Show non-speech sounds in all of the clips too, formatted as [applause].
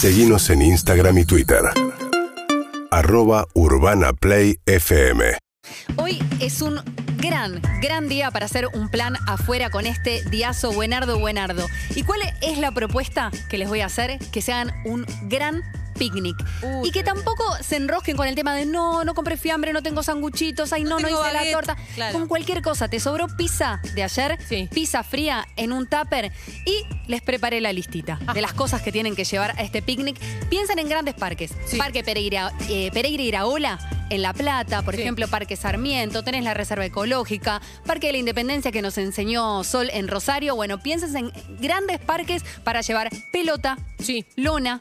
Seguimos en Instagram y Twitter. Arroba Urbana Play FM. Hoy es un gran, gran día para hacer un plan afuera con este diazo buenardo, buenardo. ¿Y cuál es la propuesta que les voy a hacer? Que sean un gran picnic. Uy, y que tampoco se enrosquen con el tema de no, no compré fiambre, no tengo sanguchitos, ay, no, no, hice la baguette". torta. Claro. Con cualquier cosa. Te sobró pizza de ayer, Sí. pizza fría en un tupper y les preparé la listita de las cosas que tienen que llevar a este picnic. Piensen en grandes parques. Sí. Parque Pereira, eh, Pereira Iraola en La Plata, por Sí. ejemplo, Parque Sarmiento, tenés la Reserva Ecológica, Parque de la Independencia que nos enseñó Sol en Rosario. Bueno, piensen en grandes parques para llevar pelota, Sí. lona,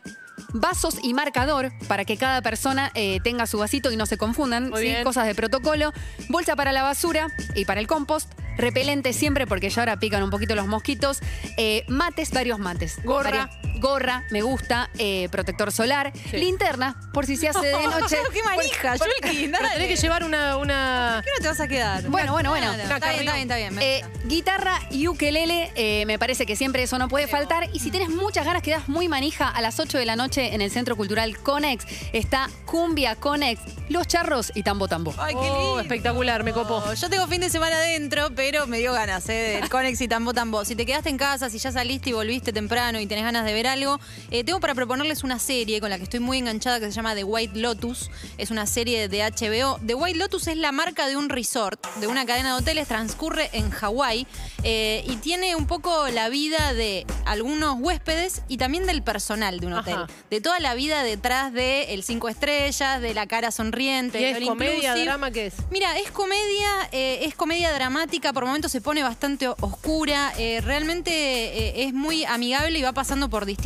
vasos y marcador para que cada persona eh, tenga su vasito y no se confundan. Muy ¿sí? bien. Cosas de protocolo. Bolsa para la basura y para el compost. Repelente siempre porque ya ahora pican un poquito los mosquitos. Eh, mates, varios mates. Gorra. Varias- gorra, me gusta. eh, protector solar. Sí. Linterna, por si se hace de [laughs] noche. ¡Qué manija, Yulki! Pero tenés que llevar una, una... ¿Qué no te vas a quedar? Bueno, bueno, bueno. Claro, Está bien, está bien, está bien. me Eh, gusta. guitarra y ukelele, eh, me parece que siempre eso no puede faltar. Y si tienes muchas ganas, quedas muy manija a las 8 de la noche en el Centro Cultural Conex. Está Cumbia Conex, Los Charros y Tambo Tambo. Ay, qué Oh, lindo. espectacular, me copó. Yo tengo fin de semana adentro, pero me dio ganas, ¿eh? Del Conex y Tambo Tambo. Si te quedaste en casa, si ya saliste y volviste temprano y tenés ganas de ver algo, eh, tengo para proponerles una serie con la que estoy muy enganchada que se llama The White Lotus. Es una serie de HBO. The White Lotus es la marca de un resort, de una cadena de hoteles, transcurre en Hawái eh, y tiene un poco la vida de algunos huéspedes y también del personal de un hotel. Ajá. De toda la vida detrás de el cinco estrellas, de la cara sonriente, ¿Y es comedia, inclusive. drama, qué es? Mira, es comedia, eh, es comedia dramática, por momentos se pone bastante oscura, realmente es muy amigable y va pasando por distintos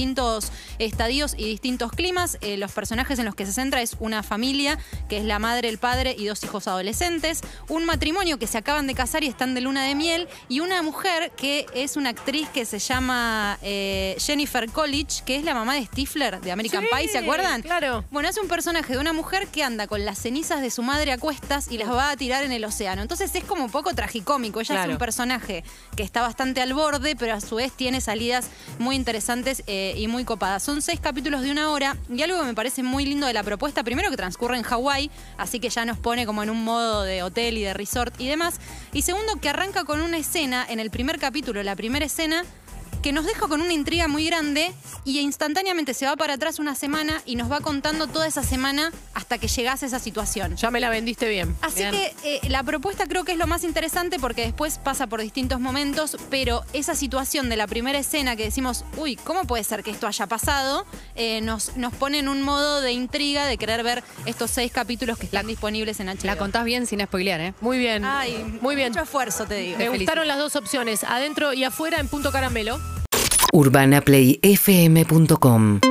estadios y distintos climas. Eh, los personajes en los que se centra es una familia, que es la madre, el padre y dos hijos adolescentes, un matrimonio que se acaban de casar y están de luna de miel, y una mujer que es una actriz que se llama eh, Jennifer Coolidge, que es la mamá de Stifler de American Sí, Pie, ¿se acuerdan? claro. Bueno, es un personaje de una mujer que anda con las cenizas de su madre a cuestas y las va a tirar en el océano. Entonces es como un poco tragicómico. Ella Claro. es un personaje que está bastante al borde, pero a su vez tiene salidas muy interesantes eh, y muy copadas. Son seis capítulos de una hora y algo que me parece muy lindo de la propuesta, primero que transcurre en Hawái, así que ya nos pone como en un modo de hotel y de resort y demás. Y segundo, que arranca con una escena en el primer capítulo, la primera escena que nos deja con una intriga muy grande y instantáneamente se va para atrás una semana y nos va contando toda esa semana hasta que llegase a esa situación. Ya me la vendiste bien. Así Bien. que eh, la propuesta creo que es lo más interesante porque después pasa por distintos momentos, pero esa situación de la primera escena que decimos, uy, ¿cómo puede ser que esto haya pasado? Eh, nos, nos pone en un modo de intriga de querer ver estos seis capítulos que están disponibles en HBO. La contás bien sin spoilear, ¿eh? Muy bien. Ay, Muy bien. Mucho esfuerzo, te digo. Me gustaron las dos opciones, adentro y afuera en punto caramelo. urbanaplayfm.com